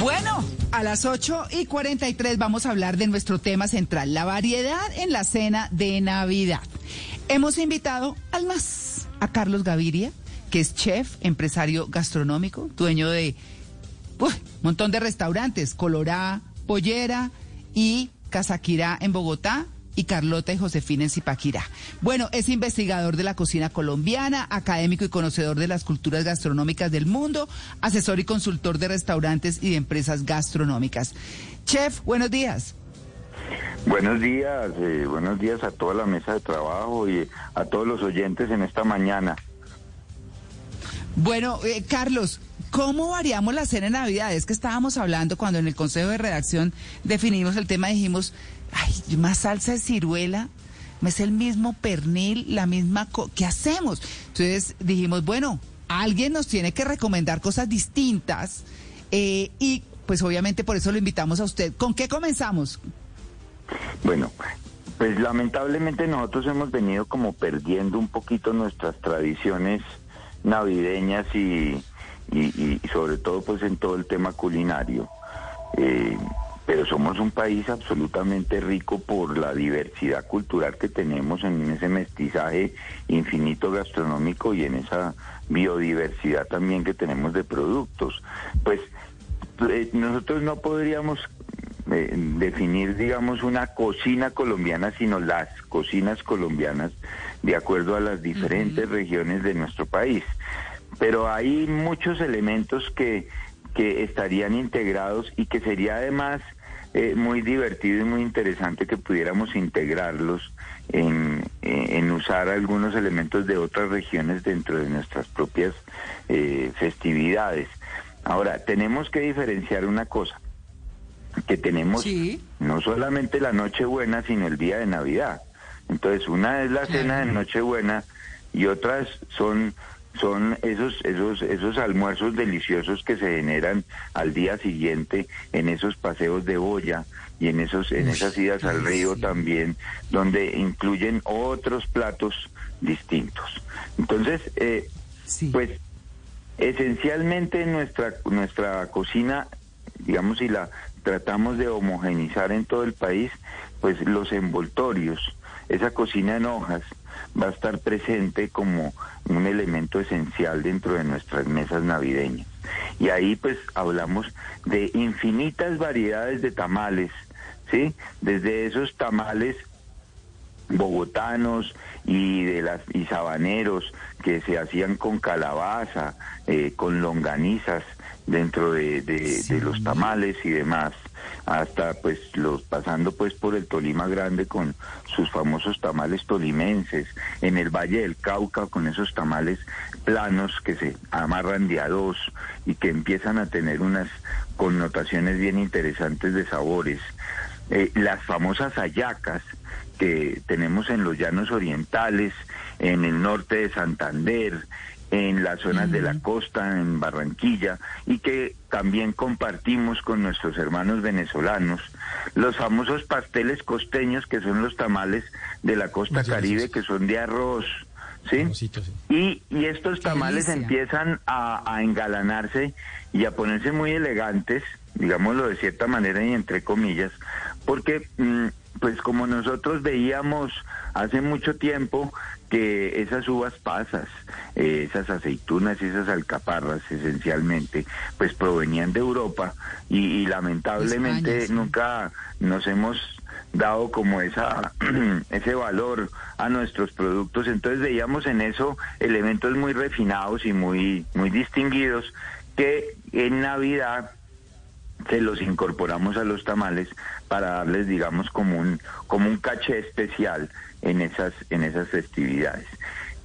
Bueno, a las 8 y 43 vamos a hablar de nuestro tema central, la variedad en la cena de Navidad. Hemos invitado al más, a Carlos Gaviria, que es chef, empresario gastronómico, dueño de un montón de restaurantes, Colorá, Pollera y Casaquirá en Bogotá, y Carlota y Josefina en Zipaquirá. Bueno, es investigador de la cocina colombiana, académico y conocedor de las culturas gastronómicas del mundo, asesor y consultor de restaurantes y de empresas gastronómicas. Chef, buenos días. Buenos días, eh, buenos días a toda la mesa de trabajo y a todos los oyentes en esta mañana. Bueno, eh, Carlos, ¿cómo variamos la cena de Navidad? Es que estábamos hablando cuando en el Consejo de Redacción definimos el tema, dijimos, ay, más salsa de ciruela, es el mismo pernil, la misma... ¿Qué hacemos? Entonces dijimos, bueno, alguien nos tiene que recomendar cosas distintas eh, y pues obviamente por eso lo invitamos a usted. ¿Con qué comenzamos? Bueno, pues lamentablemente nosotros hemos venido como perdiendo un poquito nuestras tradiciones navideñas y, y, sobre todo pues en todo el tema culinario. Eh, pero somos un país absolutamente rico por la diversidad cultural que tenemos en ese mestizaje infinito gastronómico y en esa biodiversidad también que tenemos de productos. Pues eh, nosotros no podríamos eh, definir, digamos, una cocina colombiana, sino las cocinas colombianas de acuerdo a las diferentes regiones de nuestro país. Pero hay muchos elementos que, que estarían integrados y que sería además eh, muy divertido y muy interesante que pudiéramos integrarlos en, en, usar algunos elementos de otras regiones dentro de nuestras propias eh, festividades. Ahora, tenemos que diferenciar una cosa, que tenemos no solamente la Nochebuena, sino el día de Navidad. Entonces, una es la cena de Nochebuena y otras son son esos esos esos almuerzos deliciosos que se generan al día siguiente en esos paseos de boya y en esos en esas idas al río también donde incluyen otros platos distintos. Entonces eh, pues esencialmente nuestra nuestra cocina digamos si la tratamos de homogenizar en todo el país pues los envoltorios esa cocina en hojas va a estar presente como un elemento esencial dentro de nuestras mesas navideñas. Y ahí pues hablamos de infinitas variedades de tamales, ¿sí? Desde esos tamales bogotanos y de las y sabaneros que se hacían con calabaza, eh, con longanizas dentro de, de los tamales y demás hasta pues los pasando pues por el Tolima Grande con sus famosos tamales tolimenses, en el Valle del Cauca con esos tamales planos que se amarran de a dos y que empiezan a tener unas connotaciones bien interesantes de sabores. Eh, las famosas ayacas que tenemos en los llanos orientales, en el norte de Santander, en las zonas de la costa, en Barranquilla, y que también compartimos con nuestros hermanos venezolanos, los famosos pasteles costeños, que son los tamales de la costa caribe, que son de arroz, ¿sí? Y, y estos tamales empiezan a, engalanarse y a ponerse muy elegantes, digámoslo de cierta manera y entre comillas, porque... Mm, pues como nosotros veíamos hace mucho tiempo que esas uvas pasas, eh, esas aceitunas y esas alcaparras esencialmente, pues provenían de Europa y, lamentablemente nunca nos hemos dado como esa ese valor a nuestros productos. Entonces veíamos en eso elementos muy refinados y muy muy distinguidos que en Navidad se los incorporamos a los tamales para darles digamos como un como un caché especial en esas en esas festividades.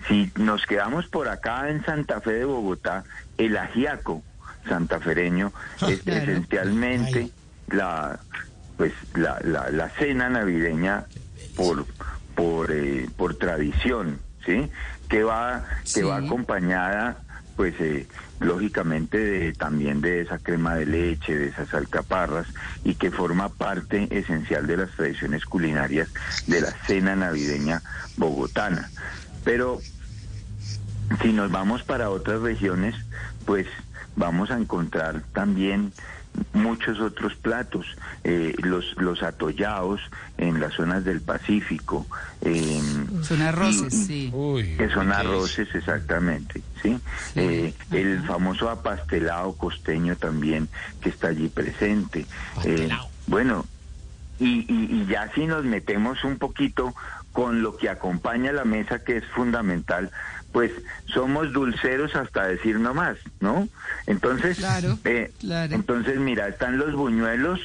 Si nos quedamos por acá en Santa Fe de Bogotá, el ajiaco santafereño ah, es esencialmente la pues la, la, cena navideña por por eh, por tradición, ¿sí? Que va que va acompañada pues eh, lógicamente de, también de esa crema de leche, de esas alcaparras y que forma parte esencial de las tradiciones culinarias de la cena navideña bogotana. Pero si nos vamos para otras regiones, pues vamos a encontrar también muchos otros platos, eh, los, los atollados en las zonas del Pacífico. Eh, son arroces, sí. que son arroces, exactamente, ¿sí? Eh, el famoso apastelado costeño también, que está allí presente. Eh, bueno, y, y, ya si nos metemos un poquito con lo que acompaña la mesa, que es fundamental, pues somos dulceros hasta decir no más, ¿no? Entonces, eh, entonces mira, están los buñuelos,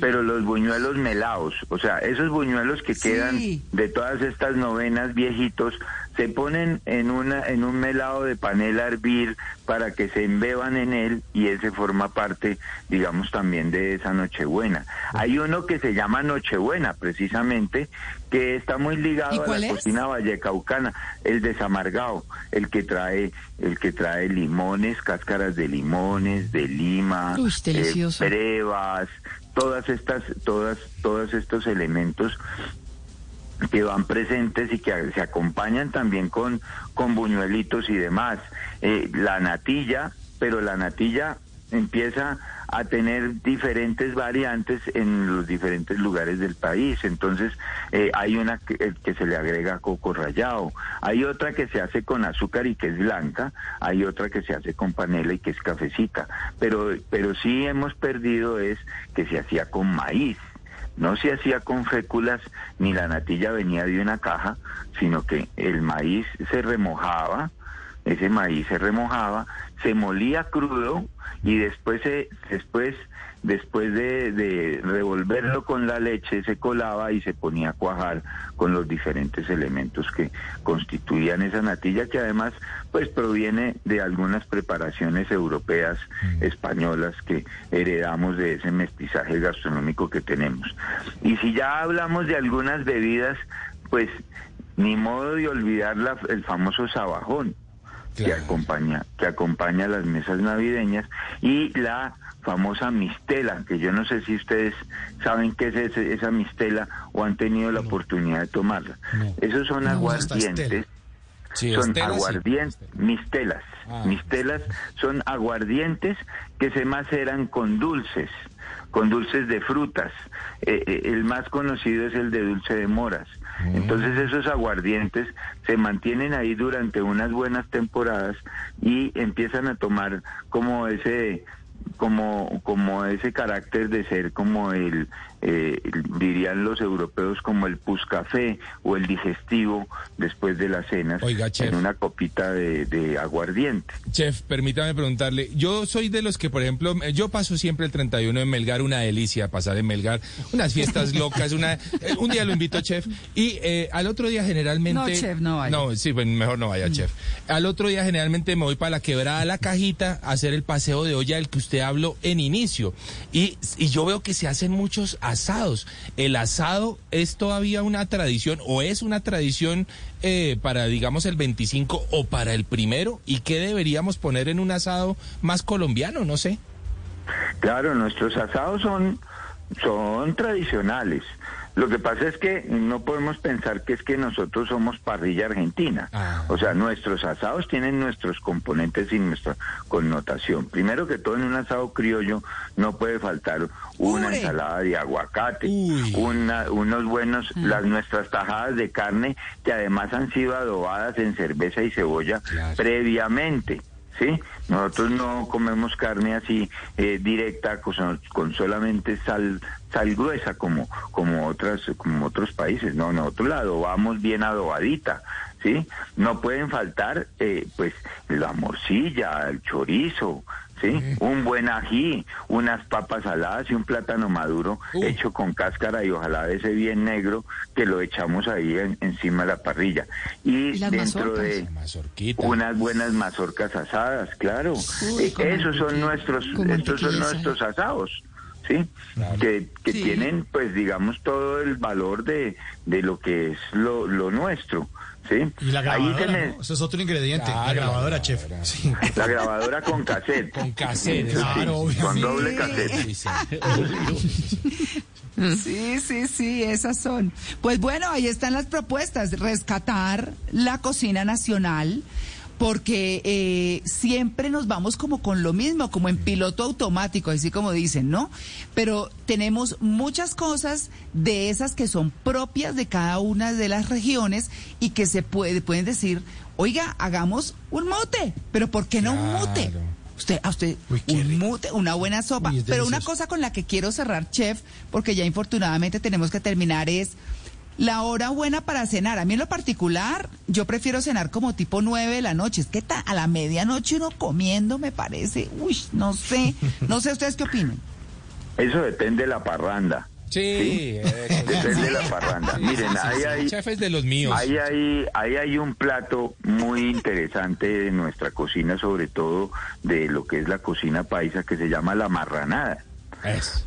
pero los buñuelos melados, o sea, esos buñuelos que quedan de todas estas novenas viejitos, se ponen en una en un melado de panela a hervir para que se embeban en él y ese forma parte, digamos, también de esa Nochebuena. Hay uno que se llama Nochebuena, precisamente, que está muy ligado a la cocina vallecaucana, el desamargado, el que trae el que trae limones, cáscaras de limones, de lima, eh, brevas, todas estas todas todos estos elementos que van presentes y que se acompañan también con, con buñuelitos y demás. Eh, la natilla, pero la natilla empieza a tener diferentes variantes en los diferentes lugares del país. Entonces, eh, hay una que, eh, que, se le agrega coco rallado, hay otra que se hace con azúcar y que es blanca, hay otra que se hace con panela y que es cafecita. Pero, pero sí hemos perdido es que se hacía con maíz no se hacía con féculas ni la natilla venía de una caja, sino que el maíz se remojaba, ese maíz se remojaba, se molía crudo y después se, después después de, revolverlo con la leche se colaba y se ponía a cuajar con los diferentes elementos que constituían esa natilla que además pues proviene de algunas preparaciones europeas mm. españolas que heredamos de ese mestizaje gastronómico que tenemos y si ya hablamos de algunas bebidas pues ni modo de olvidar el famoso sabajón que acompaña que acompaña las mesas navideñas y la famosa mistela, que yo no sé si ustedes saben qué es esa mistela o han tenido la oportunidad de tomarla. Esos son aguardientes. son aguardientes, mistelas. Ah, mistelas son aguardientes que se maceran con dulces, con dulces de frutas. Eh, eh, el más conocido es el de dulce de moras. Mm. Entonces esos aguardientes se mantienen ahí durante unas buenas temporadas y empiezan a tomar como ese como, como ese carácter de ser como el, eh, dirían los europeos, como el puscafé o el digestivo después de las cenas en una copita de, aguardiente. Chef, permítame preguntarle, yo soy de los que, por ejemplo, yo paso siempre el 31 en Melgar, una delicia pasar en Melgar, unas fiestas locas, una, eh, un día lo invito, chef, y eh, al otro día generalmente... No, chef, no vaya. No, sí, pues mejor no vaya, chef. Al otro día generalmente me voy para la quebrada la cajita a hacer el paseo de olla del que usted habló en inicio, y, y yo veo que se hacen muchos asados. ¿El asado es todavía una tradición o es una tradición eh, para, digamos, el 25 o para el primero? ¿Y qué deberíamos poner en un asado más colombiano? No sé. Claro, nuestros asados son, son tradicionales. Lo que pasa es que no podemos pensar que es que nosotros somos parrilla argentina. Ah. O sea, nuestros asados tienen nuestros componentes y nuestra connotación. Primero que todo, en un asado criollo no puede faltar una ensalada de aguacate, unos buenos, mm. las nuestras tajadas de carne que además han sido adobadas en cerveza y cebolla previamente. ¿Sí? Nosotros no comemos carne así eh, directa con, con, solamente sal sal gruesa como como otras como otros países, no, nosotros la adobamos bien adobadita, ¿sí? No pueden faltar eh, pues la morcilla, el chorizo, ¿sí? Un buen ají, unas papas saladas y un plátano maduro hecho con cáscara y ojalá de ese bien negro que lo echamos ahí encima de la parrilla. Y, dentro de unas buenas mazorcas asadas, claro. Eh, esos son nuestros, estos son nuestros asados. ¿sí? Que, que tienen, pues, digamos, todo el valor de, de lo que es lo, lo nuestro. ¿Sí? Y la grabadora, Eso es otro ingrediente, la grabadora, chef. La grabadora con cassette. Con cassette, claro, Con doble cassette. Sí, sí, sí, esas son. Pues bueno, ahí están las propuestas, rescatar la cocina nacional, porque eh, siempre nos vamos como con lo mismo, como en piloto automático, así como dicen, ¿no? Pero tenemos muchas cosas de esas que son propias de cada una de las regiones y que se puede, pueden decir, oiga, hagamos un mote, pero ¿por qué no un mote? Usted, a usted, un mute, una buena sopa. Pero una cosa con la que quiero cerrar, chef, porque ya infortunadamente tenemos que terminar, es la hora buena para cenar. A mí en lo particular, yo prefiero cenar como tipo nueve de la noche. Es que a la medianoche uno comiendo me parece, uy, no sé, no sé ustedes qué opinan. Eso depende de la parranda. Sí, depende de la parranda. Miren, ahí hay, chefes de los míos. Ahí hay, ahí hay un plato muy interesante de nuestra cocina, sobre todo de lo que es la cocina paisa, que se llama la marranada.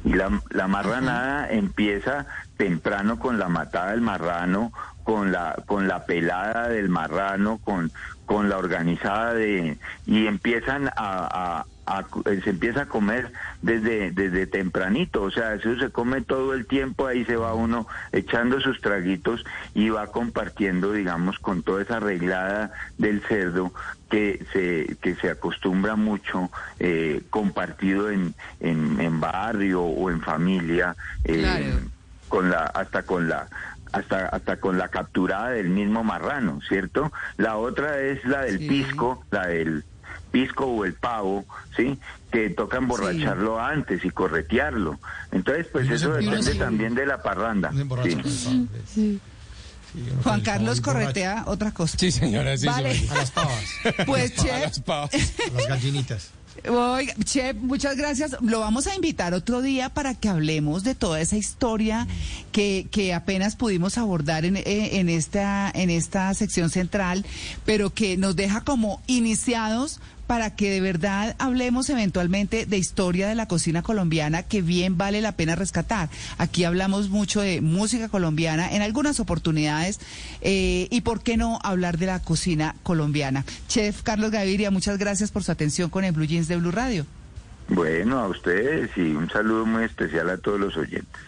Y la, la marranada empieza temprano con la matada del marrano, con la con la pelada del marrano, con con la organizada de y empiezan a, se empieza a comer desde desde tempranito, o sea, eso se come todo el tiempo, ahí se va uno echando sus traguitos y va compartiendo, digamos, con toda esa arreglada del cerdo que se que se acostumbra mucho eh, compartido en, en, barrio o en familia. Eh, con la hasta con la hasta hasta con la capturada del mismo marrano, ¿cierto? La otra es la del pisco, la del pisco o el pavo, ¿sí? Que toca emborracharlo antes y corretearlo. Entonces, pues eso depende también de la parranda. Sí. Juan Carlos corretea otra cosa. Sí, señora, sí, A las pavas. Pues, chef. las pavas. A las gallinitas. Oiga, Chef, muchas gracias. Lo vamos a invitar otro día para que hablemos de toda esa historia que, que apenas pudimos abordar en, eh, en, esta, en esta sección central, pero que nos deja como iniciados para que de verdad hablemos eventualmente de historia de la cocina colombiana que bien vale la pena rescatar. Aquí hablamos mucho de música colombiana en algunas oportunidades eh, y por qué no hablar de la cocina colombiana. Chef Carlos Gaviria, muchas gracias por su atención con el Blue Jeans de Blue Radio. Bueno, a ustedes y un saludo muy especial a todos los oyentes.